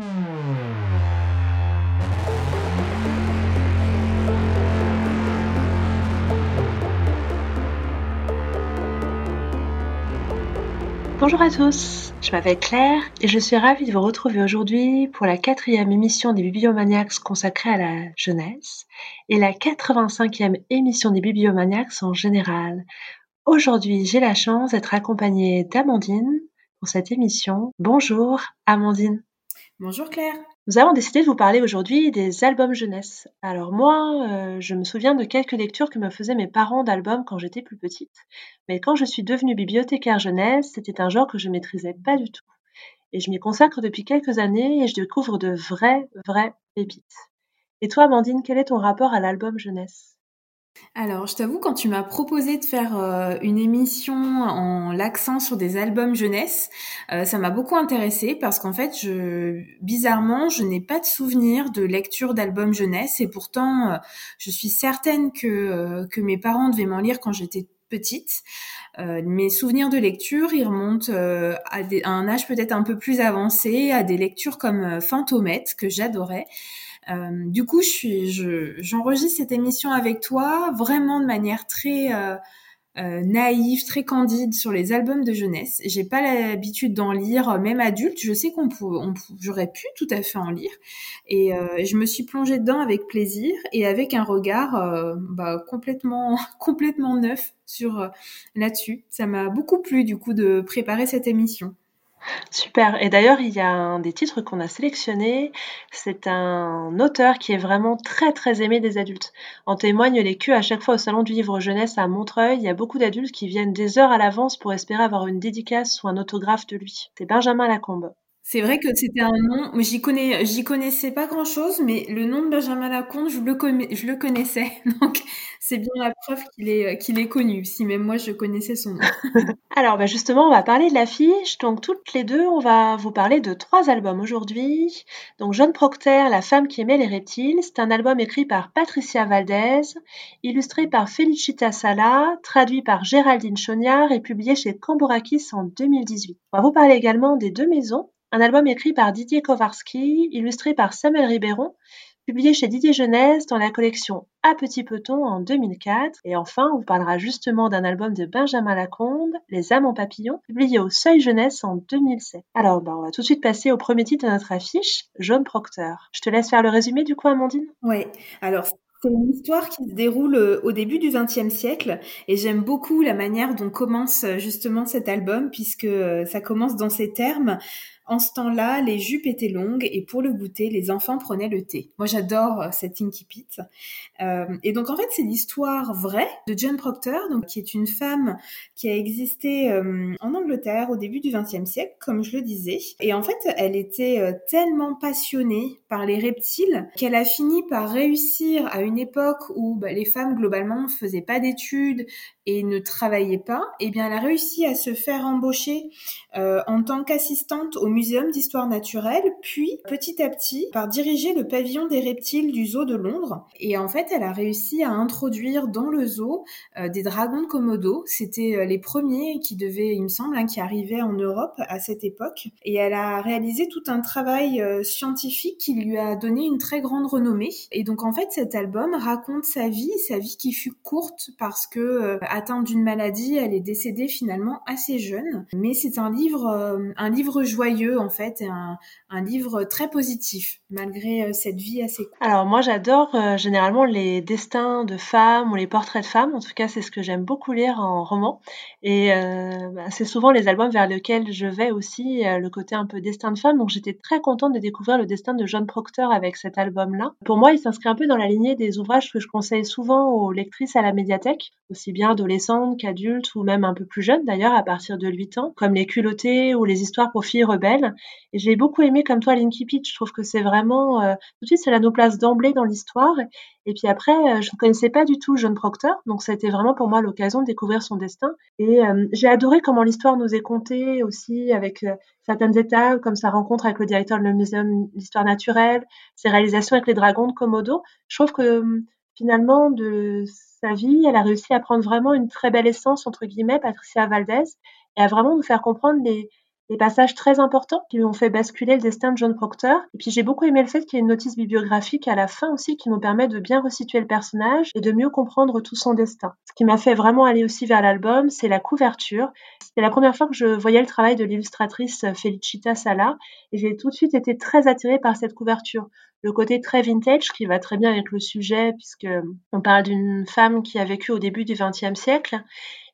Bonjour à tous, je m'appelle Claire et je suis ravie de vous retrouver aujourd'hui pour la quatrième émission des Bibliomaniacs consacrée à la jeunesse et la 85e émission des Bibliomaniacs en général. Aujourd'hui, j'ai la chance d'être accompagnée d'Amandine pour cette émission. Bonjour Amandine. Bonjour Claire. Nous avons décidé de vous parler aujourd'hui des albums jeunesse. Alors moi, euh, je me souviens de quelques lectures que me faisaient mes parents d'albums quand j'étais plus petite. Mais quand je suis devenue bibliothécaire jeunesse, c'était un genre que je maîtrisais pas du tout. Et je m'y consacre depuis quelques années et je découvre de vrais, vrais pépites. Et toi, Amandine, quel est ton rapport à l'album jeunesse? Alors, je t'avoue, quand tu m'as proposé de faire euh, une émission en l'accent sur des albums jeunesse, euh, ça m'a beaucoup intéressée parce qu'en fait, je, bizarrement, je n'ai pas de souvenir de lecture d'albums jeunesse et pourtant, euh, je suis certaine que, mes parents devaient m'en lire quand j'étais petite. mes souvenirs de lecture, ils remontent à, un âge peut-être un peu plus avancé, à des lectures comme Fantomette que j'adorais. Euh, du coup, je suis, j'enregistre cette émission avec toi vraiment de manière très euh, euh, naïve, très candide sur les albums de jeunesse. J'ai pas l'habitude d'en lire, même adulte. Je sais qu'on on, j'aurais pu tout à fait en lire, et je me suis plongée dedans avec plaisir et avec un regard bah, complètement, complètement neuf sur là-dessus. Ça m'a beaucoup plu du coup de préparer cette émission. Super. Et d'ailleurs, il y a un des titres qu'on a sélectionné. C'est un auteur qui est vraiment très très aimé des adultes. En témoignent les culs à chaque fois au salon du livre jeunesse à Montreuil. Il y a beaucoup d'adultes qui viennent des heures à l'avance pour espérer avoir une dédicace ou un autographe de lui. C'est Benjamin Lacombe. C'est vrai que c'était un nom, j'y connais, j'y connaissais pas grand chose, mais le nom de Benjamin Lacombe, je le, je le connaissais. Donc, c'est bien la preuve qu'il est, qu'il est connu, si même moi je connaissais son nom. Alors, bah justement, on va parler de l'affiche. Donc, toutes les deux, on va vous parler de trois albums aujourd'hui. Donc, John Procter, La femme qui aimait les reptiles. C'est un album écrit par Patricia Valdez, illustré par Felicita Sala, traduit par Géraldine Chognard et publié chez Cambourakis en 2018. On va vous parler également des deux maisons un album écrit par Didier Kowarski, illustré par Samuel Ribéron, publié chez Didier Jeunesse dans la collection À Petit Peton en 2004. Et enfin, on vous parlera justement d'un album de Benjamin Lacombe, Les âmes en papillon, publié au Seuil Jeunesse en 2007. Alors, bah, on va tout de suite passer au premier titre de notre affiche, Jaune Procteur. Je te laisse faire le résumé du coup, Amandine? Oui, alors c'est une histoire qui se déroule euh, au début du XXe siècle et j'aime beaucoup la manière dont commence euh, justement cet album puisque euh, ça commence dans ces termes. En ce temps-là, les jupes étaient longues et pour le goûter, les enfants prenaient le thé. Moi, j'adore cette incipit. Euh, et donc, en fait, c'est l'histoire vraie de Jane Proctor, donc qui est une femme qui a existé euh, en Angleterre au début du XXe siècle, comme je le disais. Et en fait, elle était euh, tellement passionnée par les reptiles qu'elle a fini par réussir à une époque où bah, les femmes globalement ne faisaient pas d'études et ne travaillaient pas. Eh bien, elle a réussi à se faire embaucher en tant qu'assistante au Muséum d'histoire naturelle, puis petit à petit par diriger le pavillon des reptiles du zoo de Londres. Et en fait, elle a réussi à introduire dans le zoo euh, des dragons de Komodo. C'était euh, les premiers qui devaient, il me semble, hein, qui arrivaient en Europe à cette époque. Et elle a réalisé tout un travail euh, scientifique qui lui a donné une très grande renommée. Et donc en fait, cet album raconte sa vie, sa vie qui fut courte parce que atteinte d'une maladie, elle est décédée finalement assez jeune. Mais c'est un livre, un livre joyeux en fait, et un, livre très positif malgré euh, cette vie assez courte. Alors moi j'adore euh, généralement les destins de femmes ou les portraits de femmes, en tout cas c'est ce que j'aime beaucoup lire en roman et euh, bah, c'est souvent les albums vers lesquels je vais aussi, le côté un peu destin de femme, donc j'étais très contente de découvrir le destin de John Proctor avec cet album-là. Pour moi il s'inscrit un peu dans la lignée des ouvrages que je conseille souvent aux lectrices à la médiathèque, aussi bien adolescentes qu'adultes ou même un peu plus jeunes d'ailleurs à partir de 8 ans, comme les culottés ou les histoires pour filles rebelles et j'ai beaucoup aimé comme toi Linky Pitch. Je trouve que c'est vraiment euh, tout de suite cela nous place d'emblée dans l'histoire. Et puis après, euh, je ne connaissais pas du tout John Proctor, donc été vraiment pour moi l'occasion de découvrir son destin. Et euh, j'ai adoré comment l'histoire nous est contée aussi avec certaines étapes, comme sa rencontre avec le directeur de le d'histoire naturelle, ses réalisations avec les dragons de Komodo. Je trouve que finalement de sa vie, elle a réussi à prendre vraiment une très belle essence entre guillemets, Patricia Valdez, et à vraiment nous faire comprendre les passages très importants qui lui ont fait basculer le destin de John Proctor. Et puis j'ai beaucoup aimé le fait qu'il y ait une notice bibliographique à la fin aussi qui nous permet de bien resituer le personnage et de mieux comprendre tout son destin. Ce qui m'a fait vraiment aller aussi vers l'album, c'est la couverture. C'était la première fois que je voyais le travail de l'illustratrice Felicita Sala et j'ai tout de suite été très attirée par cette couverture le côté très vintage qui va très bien avec le sujet puisque on parle d'une femme qui a vécu au début du XXe siècle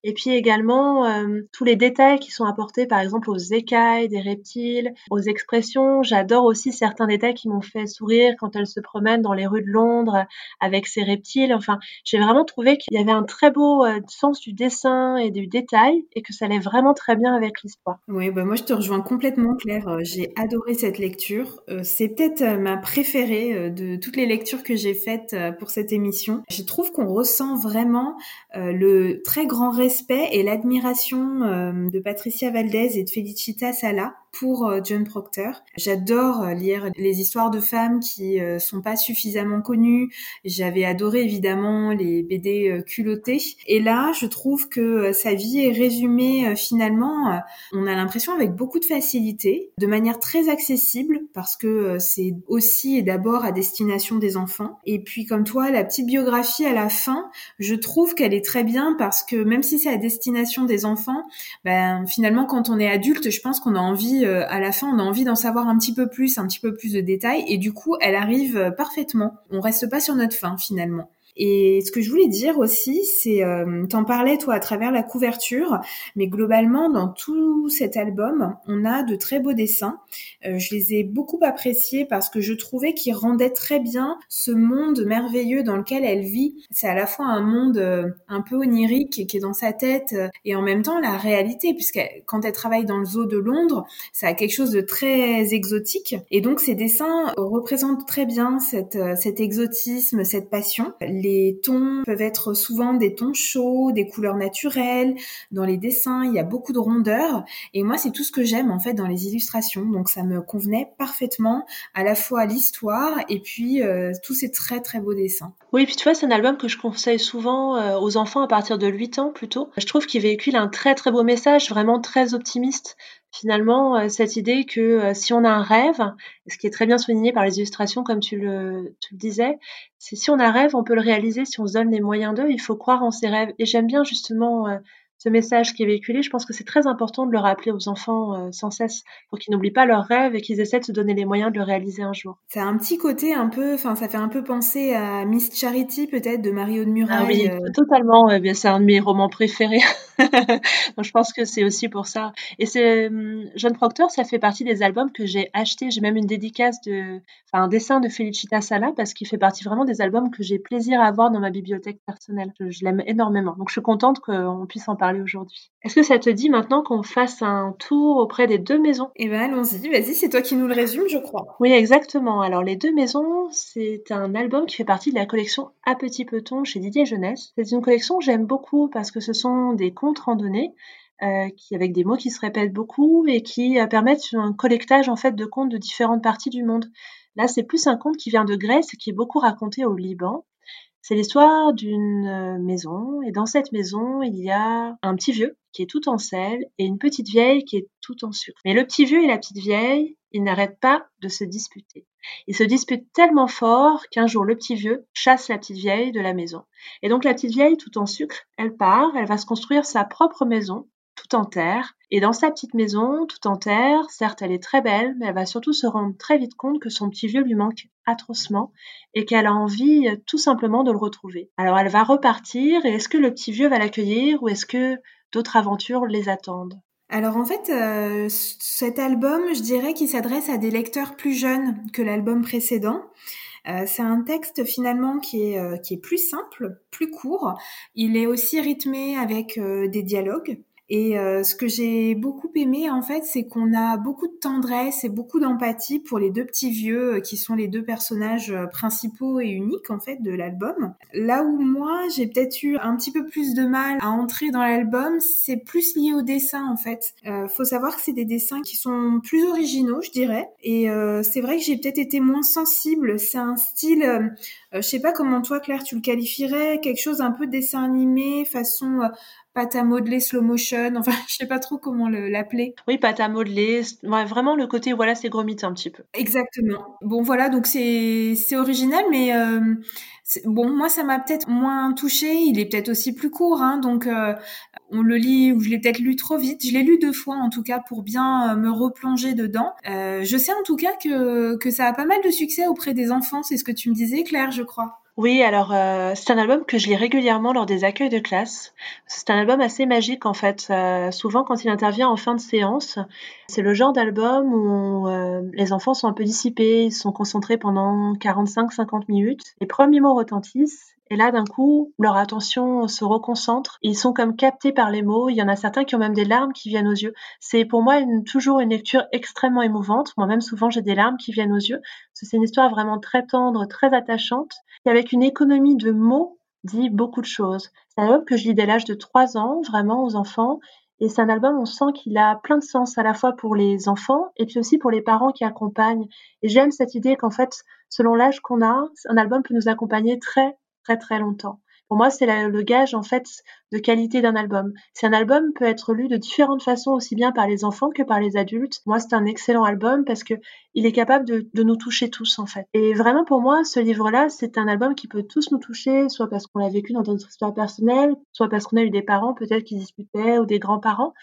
et puis également euh, tous les détails qui sont apportés par exemple aux écailles des reptiles, aux expressions. J'adore aussi certains détails qui m'ont fait sourire quand elle se promène dans les rues de Londres avec ses reptiles. Enfin, j'ai vraiment trouvé qu'il y avait un très beau euh, sens du dessin et du détail et que ça allait vraiment très bien avec l'histoire. Oui, bah moi je te rejoins complètement Claire. Euh, j'ai adoré cette lecture. C'est peut-être ma préférée de toutes les lectures que j'ai faites pour cette émission. Je trouve qu'on ressent vraiment le très grand respect et l'admiration euh, de Patricia Valdez et de Felicita Sala pour euh, John Proctor. J'adore euh, lire les histoires de femmes qui sont pas suffisamment connues. J'avais adoré évidemment les BD culottés. Et là, je trouve que sa vie est résumée finalement, on a l'impression avec beaucoup de facilité, de manière très accessible parce que c'est aussi et d'abord à destination des enfants. Et puis comme toi, la petite biographie à la fin, je trouve qu'elle est très bien parce que même si c'est à destination des enfants, ben finalement quand on est adulte, je pense qu'on a envie euh, à la fin, on a envie d'en savoir un petit peu plus, un petit peu plus de détails et du coup, elle arrive euh, parfaitement. On reste pas sur notre fin finalement. Et ce que je voulais dire aussi, c'est, euh, t'en parlais toi à travers la couverture, mais globalement dans tout cet album, on a de très beaux dessins. Euh, je les ai beaucoup appréciés parce que je trouvais qu'ils rendaient très bien ce monde merveilleux dans lequel elle vit. C'est à la fois un monde euh, un peu onirique qui est dans sa tête euh, et en même temps la réalité, puisque quand elle travaille dans le zoo de Londres, ça a quelque chose de très exotique. Et donc ces dessins représentent très bien cette, cet exotisme, cette passion tons peuvent être souvent des tons chauds, des couleurs naturelles. Dans les dessins, il y a beaucoup de rondeur. Et moi, c'est tout ce que j'aime en fait dans les illustrations. Donc ça me convenait parfaitement à la fois l'histoire et puis euh, tous ces très très beaux dessins. Oui, puis tu vois, c'est un album que je conseille souvent euh, aux enfants à partir de 8 ans plutôt. Je trouve qu'il véhicule un très très beau message, vraiment très optimiste finalement euh, cette idée que euh, si on a un rêve, ce qui est très bien souligné par les illustrations comme tu le, tu le disais, c'est si on a un rêve, on peut le réaliser si on se donne les moyens d'eux, il faut croire en ses rêves. Et j'aime bien justement euh, ce message qui est véhiculé, je pense que c'est très important de le rappeler aux enfants euh, sans cesse pour qu'ils n'oublient pas leurs rêves et qu'ils essaient de se donner les moyens de le réaliser un jour. C'est un petit côté un peu, enfin, ça fait un peu penser à Miss Charity peut-être de Mario de Muraille. Ah oui, euh. totalement. Eh c'est un de mes romans préférés. Donc je pense que c'est aussi pour ça. Et c'est hum, John Proctor, ça fait partie des albums que j'ai achetés. J'ai même une dédicace de, enfin, un dessin de Felicita Sala parce qu'il fait partie vraiment des albums que j'ai plaisir à avoir dans ma bibliothèque personnelle. Je, je l'aime énormément. Donc je suis contente qu'on puisse en parler aujourd'hui. Est-ce que ça te dit maintenant qu'on fasse un tour auprès des deux maisons? Eh bien, allons-y. Vas-y, c'est toi qui nous le résume, je crois. Oui, exactement. Alors, les deux maisons, c'est un album qui fait partie de la collection À Petit Peton chez Didier Jeunesse. C'est une collection que j'aime beaucoup parce que ce sont des contes randonnés. Euh, qui, avec des mots qui se répètent beaucoup et qui euh, permettent un collectage en fait de contes de différentes parties du monde. Là, c'est plus un conte qui vient de Grèce et qui est beaucoup raconté au Liban. C'est l'histoire d'une euh, maison et dans cette maison, il y a un petit vieux qui est tout en sel et une petite vieille qui est tout en sucre. Mais le petit vieux et la petite vieille, ils n'arrêtent pas de se disputer. Ils se disputent tellement fort qu'un jour le petit vieux chasse la petite vieille de la maison. Et donc la petite vieille, tout en sucre, elle part, elle va se construire sa propre maison tout en terre. Et dans sa petite maison, tout en terre, certes, elle est très belle, mais elle va surtout se rendre très vite compte que son petit vieux lui manque atrocement et qu'elle a envie euh, tout simplement de le retrouver. Alors elle va repartir et est-ce que le petit vieux va l'accueillir ou est-ce que d'autres aventures les attendent? Alors en fait, euh, cet album, je dirais qu'il s'adresse à des lecteurs plus jeunes que l'album précédent. Euh, c'est un texte finalement qui est, qui est plus simple, plus court. Il est aussi rythmé avec des dialogues. Et euh, ce que j'ai beaucoup aimé, en fait, c'est qu'on a beaucoup de tendresse et beaucoup d'empathie pour les deux petits vieux euh, qui sont les deux personnages euh, principaux et uniques, en fait, de l'album. Là où moi, j'ai peut-être eu un petit peu plus de mal à entrer dans l'album, c'est plus lié au dessin, en fait. Euh, faut savoir que c'est des dessins qui sont plus originaux, je dirais. Et euh, c'est vrai que j'ai peut-être été moins sensible. C'est un style, euh, je sais pas comment toi, Claire, tu le qualifierais, quelque chose un peu dessin animé, façon pâte à modeler slow motion. Enfin, je sais pas trop comment l'appeler. Oui, pâte à modeler. vraiment le côté, voilà, c'est gromite un petit peu. Exactement. Bon, voilà, donc c'est original, mais euh, bon, moi, ça m'a peut-être moins touché. Il est peut-être aussi plus court, hein, donc euh, on le lit ou je l'ai peut-être lu trop vite. Je l'ai lu deux fois en tout cas pour bien euh, me replonger dedans. je sais en tout cas que que ça a pas mal de succès auprès des enfants. C'est ce que tu me disais, Claire, je crois. Oui, alors euh, c'est un album que je lis régulièrement lors des accueils de classe. C'est un album assez magique en fait. Euh, souvent quand il intervient en fin de séance, c'est le genre d'album où euh, les enfants sont un peu dissipés, ils sont concentrés pendant 45-50 minutes. Les premiers mots retentissent et là, d'un coup, leur attention se reconcentre. Ils sont comme captés par les mots. Il y en a certains qui ont même des larmes qui viennent aux yeux. C'est pour moi toujours une lecture extrêmement émouvante. Moi-même, souvent, j'ai des larmes qui viennent aux yeux. C'est une histoire vraiment très tendre, très attachante, qui avec une économie de mots dit beaucoup de choses. C'est un album que je lis dès l'âge de 3 ans, vraiment aux enfants. Et c'est un album, on sent qu'il a plein de sens à la fois pour les enfants et puis aussi pour les parents qui accompagnent. Et j'aime cette idée qu'en fait, selon l'âge qu'on a, un album peut nous accompagner très très très longtemps. Pour moi, c'est le gage en fait de qualité d'un album. Si un album peut être lu de différentes façons, aussi bien par les enfants que par les adultes, moi c'est un excellent album parce que il est capable de, nous toucher tous en fait. Et vraiment pour moi, ce livre-là, c'est un album qui peut tous nous toucher, soit parce qu'on l'a vécu dans notre histoire personnelle, soit parce qu'on a eu des parents peut-être qui disputaient ou des grands-parents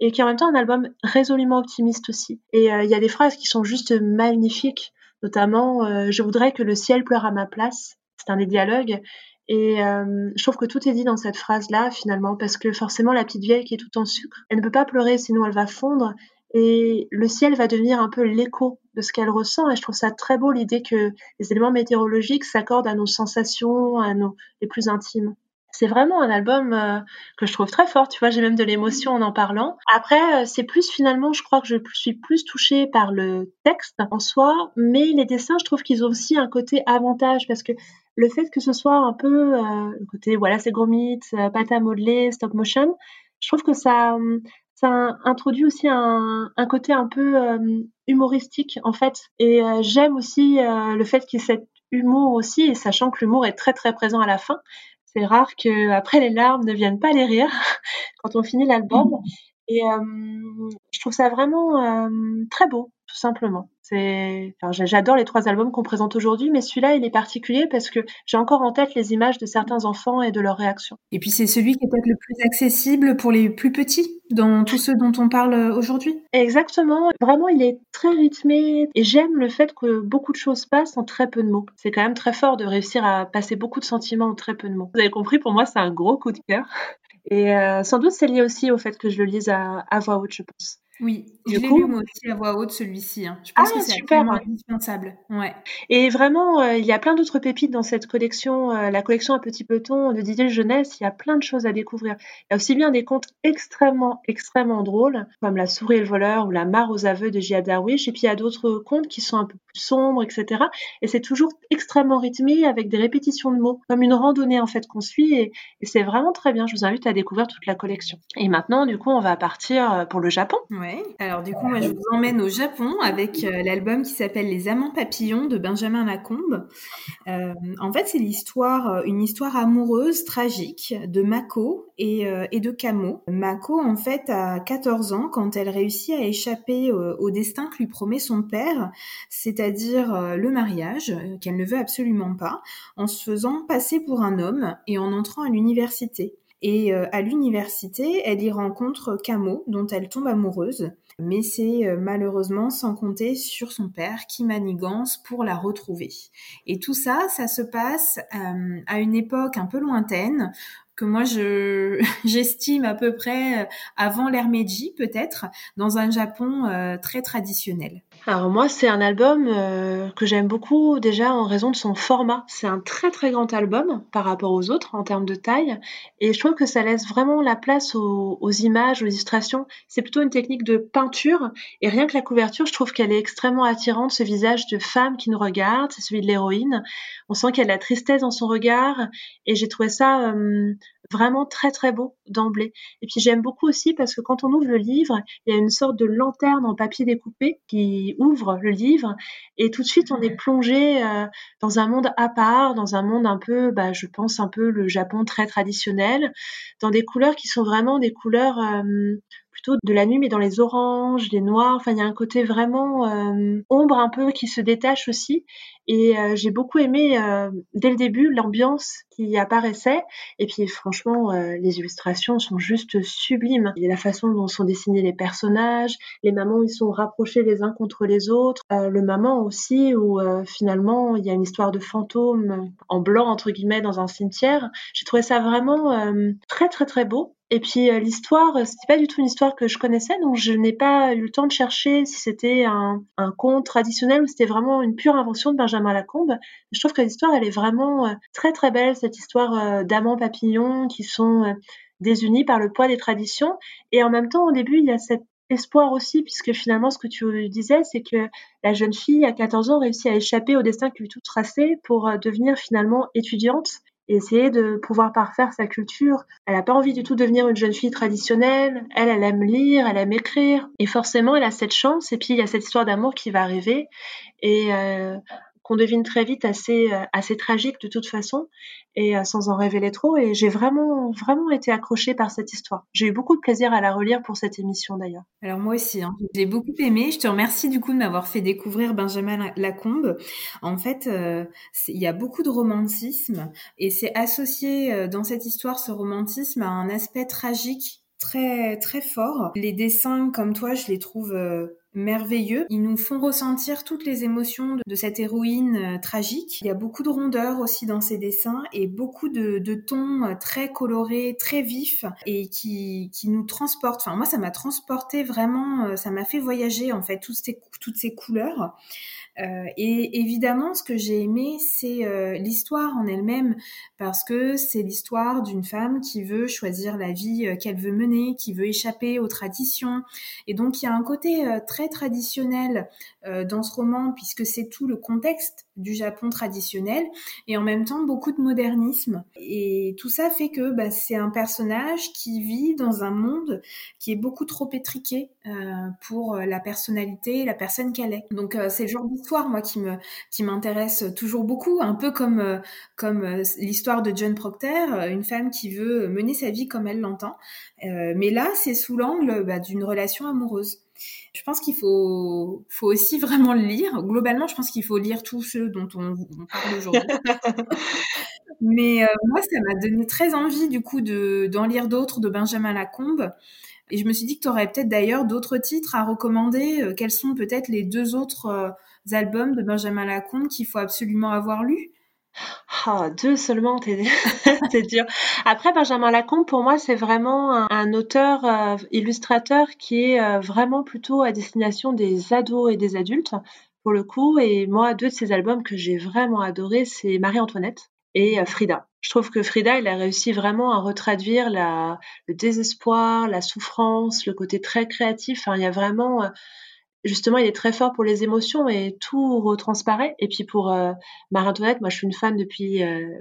et qui est en même temps un album résolument optimiste aussi. Et euh, il y a des phrases qui sont juste magnifiques, notamment euh, je voudrais que le ciel pleure à ma place c'est un des dialogues. Et euh, je trouve que tout est dit dans cette phrase-là, finalement, parce que forcément, la petite vieille qui est tout en sucre, elle ne peut pas pleurer, sinon elle va fondre. Et le ciel va devenir un peu l'écho de ce qu'elle ressent. Et je trouve ça très beau l'idée que les éléments météorologiques s'accordent à nos sensations, à nos les plus intimes. C'est vraiment un album euh, que je trouve très fort, tu vois, j'ai même de l'émotion en en parlant. Après, euh, c'est plus finalement, je crois que je suis plus touchée par le texte en soi, mais les dessins, je trouve qu'ils ont aussi un côté avantage parce que le fait que ce soit un peu euh, le côté, voilà, c'est gromit, pâte à modeler, stop motion, je trouve que ça, ça introduit aussi un, un côté un peu humoristique en fait. Et j'aime aussi le fait qu'il y ait cet humour aussi, sachant que l'humour est très très présent à la fin. C'est rare que après les larmes ne viennent pas les rires quand on finit l'album. Et euh, je trouve ça vraiment euh, très beau, tout simplement. Enfin, j'adore les trois albums qu'on présente aujourd'hui, mais celui-là, il est particulier parce que j'ai encore en tête les images de certains enfants et de leurs réactions. Et puis c'est celui qui est peut-être le plus accessible pour les plus petits dans tous ceux dont on parle aujourd'hui. Exactement. Vraiment, il est très rythmé et j'aime le fait que beaucoup de choses passent en très peu de mots. C'est quand même très fort de réussir à passer beaucoup de sentiments en très peu de mots. Vous avez compris, pour moi, c'est un gros coup de cœur. Et euh, sans doute, c'est lié aussi au fait que je le lise à, à voix haute, je pense. Oui, je l'ai lu moi aussi à voix haute celui-ci. Hein. Je pense ah, que c'est absolument indispensable. Ouais. Et vraiment, euh, il y a plein d'autres pépites dans cette collection, euh, la collection à petit peton de Didier Jeunesse. Il y a plein de choses à découvrir. Il y a aussi bien des contes extrêmement, extrêmement drôles, comme La souris et le voleur ou La mare aux aveux de J.A. Darwish. Et puis il y a d'autres contes qui sont un peu plus sombres, etc. Et c'est toujours extrêmement rythmé avec des répétitions de mots, comme une randonnée en fait qu'on suit. Et, et c'est vraiment très bien. Je vous invite à découvrir toute la collection. Et maintenant, du coup, on va partir euh, pour le Japon. Ouais. Alors du coup, moi, je vous emmène au Japon avec euh, l'album qui s'appelle Les Amants Papillons de Benjamin Lacombe. Euh, en fait, c'est l'histoire, euh, une histoire amoureuse tragique de Mako et, et de Kamo. Mako, en fait, a 14 ans quand elle réussit à échapper au destin que lui promet son père, c'est-à-dire le mariage, qu'elle ne veut absolument pas, en se faisant passer pour un homme et en entrant à l'université. Et euh, à l'université, elle y rencontre Camo, dont elle tombe amoureuse. Mais c'est euh, malheureusement sans compter sur son père qui manigance pour la retrouver. Et tout ça, ça se passe euh, à une époque un peu lointaine que moi je j'estime à peu près avant l'ère Meiji peut-être dans un Japon très traditionnel. Alors moi, c'est un album euh, que j'aime beaucoup déjà en raison de son format. C'est un très très grand album par rapport aux autres en termes de taille et je trouve que ça laisse vraiment la place aux, images, aux illustrations. C'est plutôt une technique de peinture et rien que la couverture, je trouve qu'elle est extrêmement attirante. Ce visage de femme qui nous regarde, c'est celui de l'héroïne. On sent qu'il y a de la tristesse dans son regard et j'ai trouvé ça euh, vraiment très très beau d'emblée. Et puis j'aime beaucoup aussi parce que quand on ouvre le livre, il y a une sorte de lanterne en papier découpé qui ouvre le livre et tout de suite on est plongé euh, dans un monde à part, dans un monde un peu, bah, je pense un peu le Japon très traditionnel, dans des couleurs qui sont vraiment des couleurs euh, plutôt de la nuit, mais dans les oranges, les noirs. Enfin, il y a un côté vraiment euh, ombre un peu qui se détache aussi. Et euh, j'ai beaucoup aimé euh, dès le début l'ambiance qui apparaissait. Et puis franchement, les illustrations sont juste sublimes. Il y a la façon dont sont dessinés les personnages, les mamans ils sont rapprochés les uns contre les autres. le maman aussi où finalement il y a une histoire de fantôme en blanc entre guillemets dans un cimetière. J'ai trouvé ça vraiment très très très beau. Et puis euh, l'histoire, euh, c'était pas du tout une histoire que je connaissais, donc je n'ai pas eu le temps de chercher si c'était un, conte traditionnel ou c'était vraiment une pure invention de Benjamin Lacombe. Je trouve que l'histoire, elle est vraiment euh, très très belle, cette histoire d'amants papillons qui sont désunis par le poids des traditions. Et en même temps, au début, il y a cet espoir aussi, puisque finalement, ce que tu disais, c'est que la jeune fille, à 14 ans, réussit à échapper au destin qui lui tout tracé pour devenir finalement étudiante essayer de pouvoir parfaire sa culture. Elle n'a pas envie du tout de devenir une jeune fille traditionnelle. Elle, elle aime lire, elle aime écrire. Et forcément, elle a cette chance. Et puis, il y a cette histoire d'amour qui va arriver. Et euh, qu'on devine très vite assez, euh, assez tragique de toute façon, et euh, sans en révéler trop. Et j'ai vraiment, vraiment été accrochée par cette histoire. J'ai eu beaucoup de plaisir à la relire pour cette émission d'ailleurs. Alors moi aussi, hein. j'ai beaucoup aimé. Je te remercie du coup de m'avoir fait découvrir Benjamin Lacombe. En fait, euh, il y a beaucoup de romantisme, et c'est associé dans cette histoire, ce romantisme, à un aspect tragique très très fort. Les dessins, comme toi, je les trouve merveilleux. Ils nous font ressentir toutes les émotions de, cette héroïne euh, tragique. Il y a beaucoup de rondeur aussi dans ces dessins et beaucoup de, tons euh, très colorés, très vifs et qui, qui nous transportent. Enfin, moi, ça m'a transporté vraiment, euh, ça m'a fait voyager en fait toutes ces, toutes ces couleurs. Euh, et évidemment, ce que j'ai aimé, c'est euh, l'histoire en elle-même, parce que c'est l'histoire d'une femme qui veut choisir la vie euh, qu'elle veut mener, qui veut échapper aux traditions. Et donc, il y a un côté très traditionnel dans ce roman, puisque c'est tout le contexte du Japon traditionnel, et en même temps beaucoup de modernisme. Et tout ça fait que bah, c'est un personnage qui vit dans un monde qui est beaucoup trop étriqué pour la personnalité, la personne qu'elle est. Donc, c'est le genre moi, qui me qui m'intéresse toujours beaucoup, un peu comme euh, comme euh, l'histoire de John Procter, euh, une femme qui veut mener sa vie comme elle l'entend. mais là, c'est sous l'angle bah, d'une relation amoureuse. Je pense qu'il faut, faut aussi vraiment le lire. Globalement, je pense qu'il faut lire tous ceux dont on, parle aujourd'hui. Mais moi, ça m'a donné très envie, du coup, de, d'en lire d'autres de Benjamin Lacombe. Et je me suis dit que tu aurais peut-être d'ailleurs d'autres titres à recommander. Quels sont peut-être les deux autres albums de Benjamin Lacombe qu'il faut absolument avoir lu ah, deux seulement, c'est dur. Après, Benjamin Lacombe, pour moi, c'est vraiment un, auteur euh, illustrateur qui est euh, vraiment plutôt à destination des ados et des adultes, pour le coup. Et moi, deux de ses albums que j'ai vraiment adoré, c'est Marie-Antoinette et euh, Frida. Je trouve que Frida, il a réussi vraiment à retraduire le désespoir, la souffrance, le côté très créatif. Enfin, il y a vraiment justement, il est très fort pour les émotions et tout retransparaît. Et puis pour euh, Marie-Antoinette, moi je suis une fan depuis euh,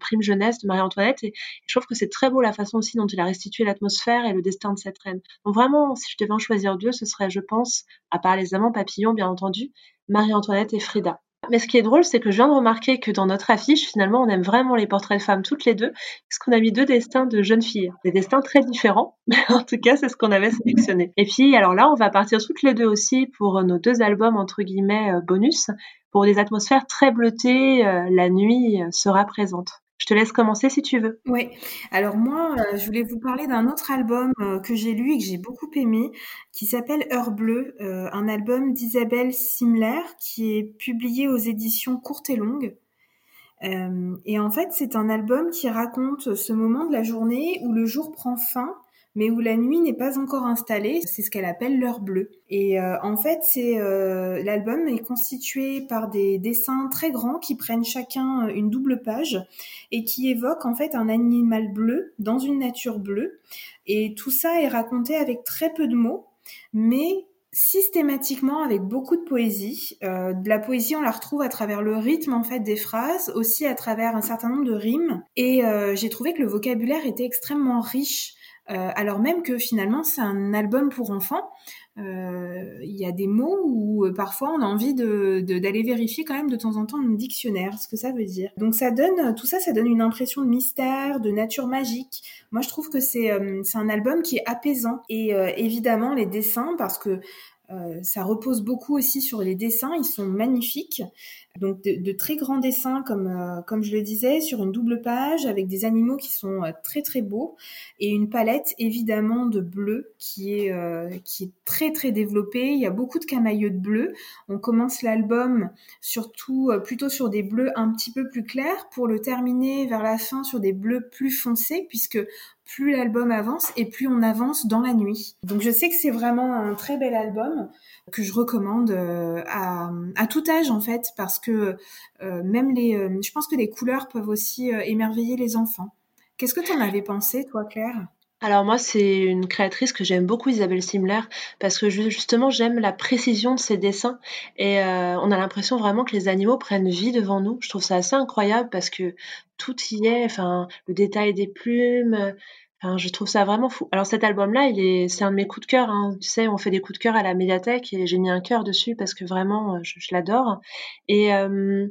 prime jeunesse de Marie-Antoinette et, je trouve que c'est très beau la façon aussi dont il a restitué l'atmosphère et le destin de cette reine. Donc vraiment, si je devais en choisir deux, ce serait, je pense, à part les amants papillons, bien entendu, Marie-Antoinette et Frida. Mais ce qui est drôle, c'est que je viens de remarquer que dans notre affiche, finalement, on aime vraiment les portraits de femmes toutes les deux, puisqu'on a mis deux destins de jeunes filles. Des destins très différents, mais en tout cas, c'est ce qu'on avait sélectionné. Et puis, alors là, on va partir toutes les deux aussi pour nos deux albums, entre guillemets, euh, bonus, pour des atmosphères très bleutées. Euh, la nuit euh, sera présente. Je te laisse commencer si tu veux. Oui. Alors moi, euh, je voulais vous parler d'un autre album euh, que j'ai lu et que j'ai beaucoup aimé, qui s'appelle Heure bleue, euh, un album d'Isabelle Simler qui est publié aux éditions Courtes et Longues. et en fait, c'est un album qui raconte ce moment de la journée où le jour prend fin mais où la nuit n'est pas encore installée. C'est ce qu'elle appelle l'heure bleue. Et euh, en fait, c'est euh, l'album est constitué par des dessins très grands qui prennent chacun une double page et qui évoquent en fait un animal bleu dans une nature bleue. Et tout ça est raconté avec très peu de mots, mais systématiquement avec beaucoup de poésie. Euh, la poésie, on la retrouve à travers le rythme en fait des phrases, aussi à travers un certain nombre de rimes. Et euh, j'ai trouvé que le vocabulaire était extrêmement riche, euh, alors même que finalement c'est un album pour enfants. Euh, il y a des mots où euh, parfois on a envie de, d'aller vérifier quand même de temps en temps le dictionnaire, ce que ça veut dire. Donc ça donne tout ça, ça donne une impression de mystère, de nature magique. Moi je trouve que c'est c'est un album qui est apaisant et évidemment les dessins parce que ça repose beaucoup aussi sur les dessins, ils sont magnifiques. Donc de, très grands dessins, comme, euh, comme je le disais, sur une double page, avec des animaux qui sont euh, très très beaux, et une palette évidemment de bleu qui est, euh, qui est très très développée. Il y a beaucoup de camailleux de bleu. On commence l'album surtout plutôt sur des bleus un petit peu plus clairs pour le terminer vers la fin sur des bleus plus foncés, puisque plus l'album avance et plus on avance dans la nuit. Donc je sais que c'est vraiment un très bel album que je recommande euh, à, tout âge en fait, parce que euh, même les, euh, je pense que les couleurs peuvent aussi émerveiller les enfants. Qu'est-ce que tu en avais pensé, toi, Claire? Alors moi, c'est une créatrice que j'aime beaucoup, Isabelle Simler, parce que justement, j'aime la précision de ses dessins et on a l'impression vraiment que les animaux prennent vie devant nous. Je trouve ça assez incroyable parce que tout y est, enfin, le détail des plumes, je trouve ça vraiment fou. Alors cet album-là, il est, c'est un de mes coups de cœur. Hein. Tu sais, on fait des coups de cœur à la médiathèque et j'ai mis un cœur dessus parce que vraiment, euh, je, l'adore. Et euh,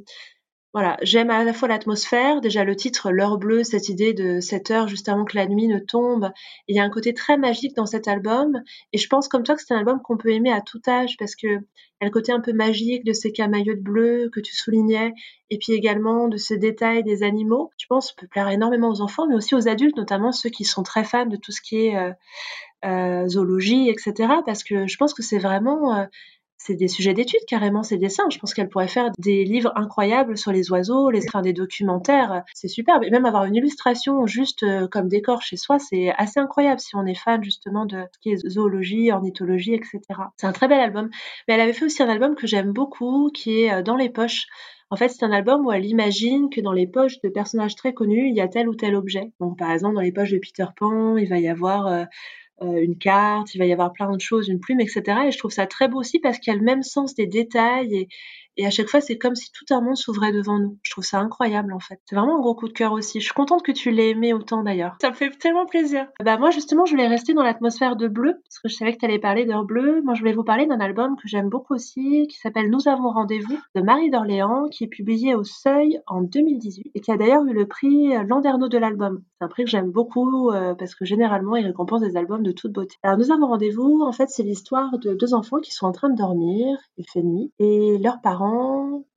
voilà, j'aime à la fois l'atmosphère, déjà le titre L'heure bleue, cette idée de cette heure juste avant que la nuit ne tombe. Il y a un côté très magique dans cet album, et je pense comme toi que c'est un album qu'on peut aimer à tout âge parce que y a le côté un peu magique de ces camailleux de bleu que tu soulignais, et puis également de ce détail des animaux. Je pense peut plaire énormément aux enfants, mais aussi aux adultes, notamment ceux qui sont très fans de tout ce qui est euh, euh, zoologie, etc. Parce que je pense que c'est vraiment euh, c'est des sujets d'études carrément ces dessins. Je pense qu'elle pourrait faire des livres incroyables sur les oiseaux, les faire des documentaires. C'est superbe. Et même avoir une illustration juste euh, comme décor chez soi, c'est assez incroyable si on est fan justement de ce qui est zoologie, ornithologie, etc. C'est un très bel album. Mais elle avait fait aussi un album que j'aime beaucoup, qui est euh, Dans les poches. En fait, c'est un album où elle imagine que dans les poches de personnages très connus, il y a tel ou tel objet. Donc, par exemple, dans les poches de Peter Pan, il va y avoir euh, une carte, il va y avoir plein de choses, une plume, etc. Et je trouve ça très beau aussi parce qu'il y a le même sens des détails et, et à chaque fois, c'est comme si tout un monde s'ouvrait devant nous. Je trouve ça incroyable, en fait. C'est vraiment un gros coup de cœur aussi. Je suis contente que tu l'aies aimé autant, d'ailleurs. Ça me fait tellement plaisir. Bah, moi, justement, je voulais rester dans l'atmosphère de bleu, parce que je savais que tu allais parler d'heure bleue. Moi, je voulais vous parler d'un album que j'aime beaucoup aussi, qui s'appelle Nous avons rendez-vous, de Marie d'Orléans, qui est publié au Seuil en 2018, et qui a d'ailleurs eu le prix Landerneau de l'album. C'est un prix que j'aime beaucoup, euh, parce que généralement, il récompense des albums de toute beauté. Alors, Nous avons rendez-vous, en fait, c'est l'histoire de deux enfants qui sont en train de dormir, il fait nuit, et leurs parents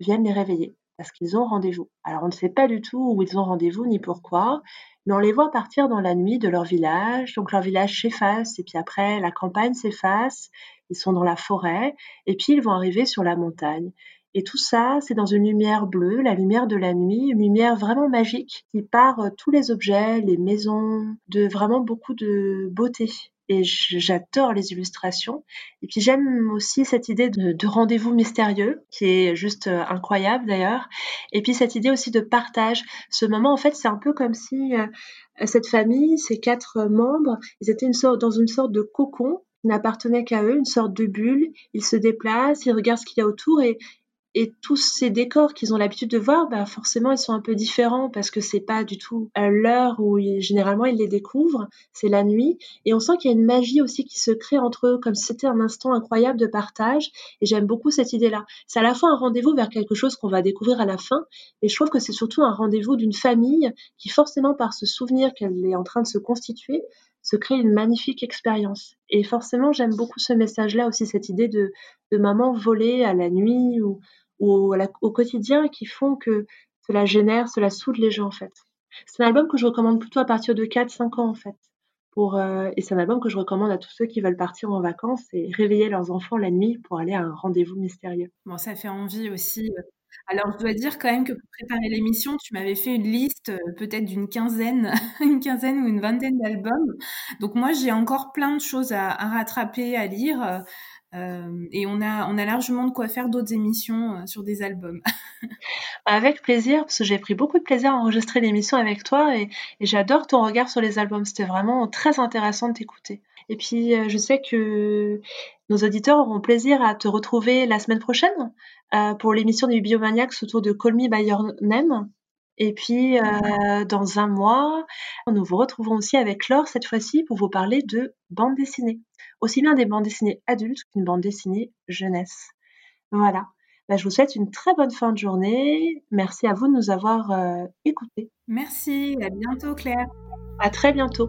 viennent les réveiller parce qu'ils ont rendez-vous. Alors on ne sait pas du tout où ils ont rendez-vous ni pourquoi, mais on les voit partir dans la nuit de leur village. Donc leur village s'efface et puis après la campagne s'efface, ils sont dans la forêt et puis ils vont arriver sur la montagne. Et tout ça, c'est dans une lumière bleue, la lumière de la nuit, une lumière vraiment magique qui part euh, tous les objets, les maisons, de vraiment beaucoup de beauté et j'adore les illustrations. Et puis j'aime aussi cette idée de, rendez-vous mystérieux, qui est juste euh, incroyable d'ailleurs. Et puis cette idée aussi de partage. Ce moment, en fait, c'est un peu comme si euh, cette famille, ces quatre membres, ils étaient dans une sorte de cocon n'appartenait qu'à eux, une sorte de bulle. Ils se déplacent, ils regardent ce qu'il y a autour et, et tous ces décors qu'ils ont l'habitude de voir, bah forcément ils sont un peu différents parce que c'est pas du tout l'heure où généralement ils les découvrent, c'est la nuit et on sent qu'il y a une magie aussi qui se crée entre eux comme si c'était un instant incroyable de partage et j'aime beaucoup cette idée-là. C'est à la fois un rendez-vous vers quelque chose qu'on va découvrir à la fin et je trouve que c'est surtout un rendez-vous d'une famille qui forcément par ce souvenir qu'elle est en train de se constituer se crée une magnifique expérience. Et forcément, j'aime beaucoup ce message-là aussi, cette idée de, de maman volée à la nuit ou, au quotidien qui font que cela génère, cela soude les gens en fait. C'est un album que je recommande plutôt à partir de 4-5 ans en fait. Pour, euh, et c'est un album que je recommande à tous ceux qui veulent partir en vacances et réveiller leurs enfants la nuit pour aller à un rendez-vous mystérieux. Bon, ça fait envie aussi. Alors, je dois dire quand même que pour préparer l'émission, tu m'avais fait une liste euh, peut-être d'une quinzaine, une quinzaine ou une vingtaine d'albums. Donc moi, j'ai encore plein de choses à rattraper, à lire. Euh, et on a, on a largement de quoi faire d'autres émissions euh, sur des albums. avec plaisir, parce que j'ai pris beaucoup de plaisir à enregistrer l'émission avec toi et, j'adore ton regard sur les albums. C'était vraiment très intéressant de t'écouter. Et puis, euh, je sais que nos auditeurs auront plaisir à te retrouver la semaine prochaine pour l'émission des Biomaniacs autour de Call Me. Et puis, dans un mois, nous vous retrouverons aussi avec Laure cette fois-ci pour vous parler de bande dessinée. Aussi bien des bandes dessinées adultes qu'une bande dessinée jeunesse. Voilà. Bah, je vous souhaite une très bonne fin de journée. Merci à vous de nous avoir euh, écoutés. Merci. À bientôt, Claire. À très bientôt.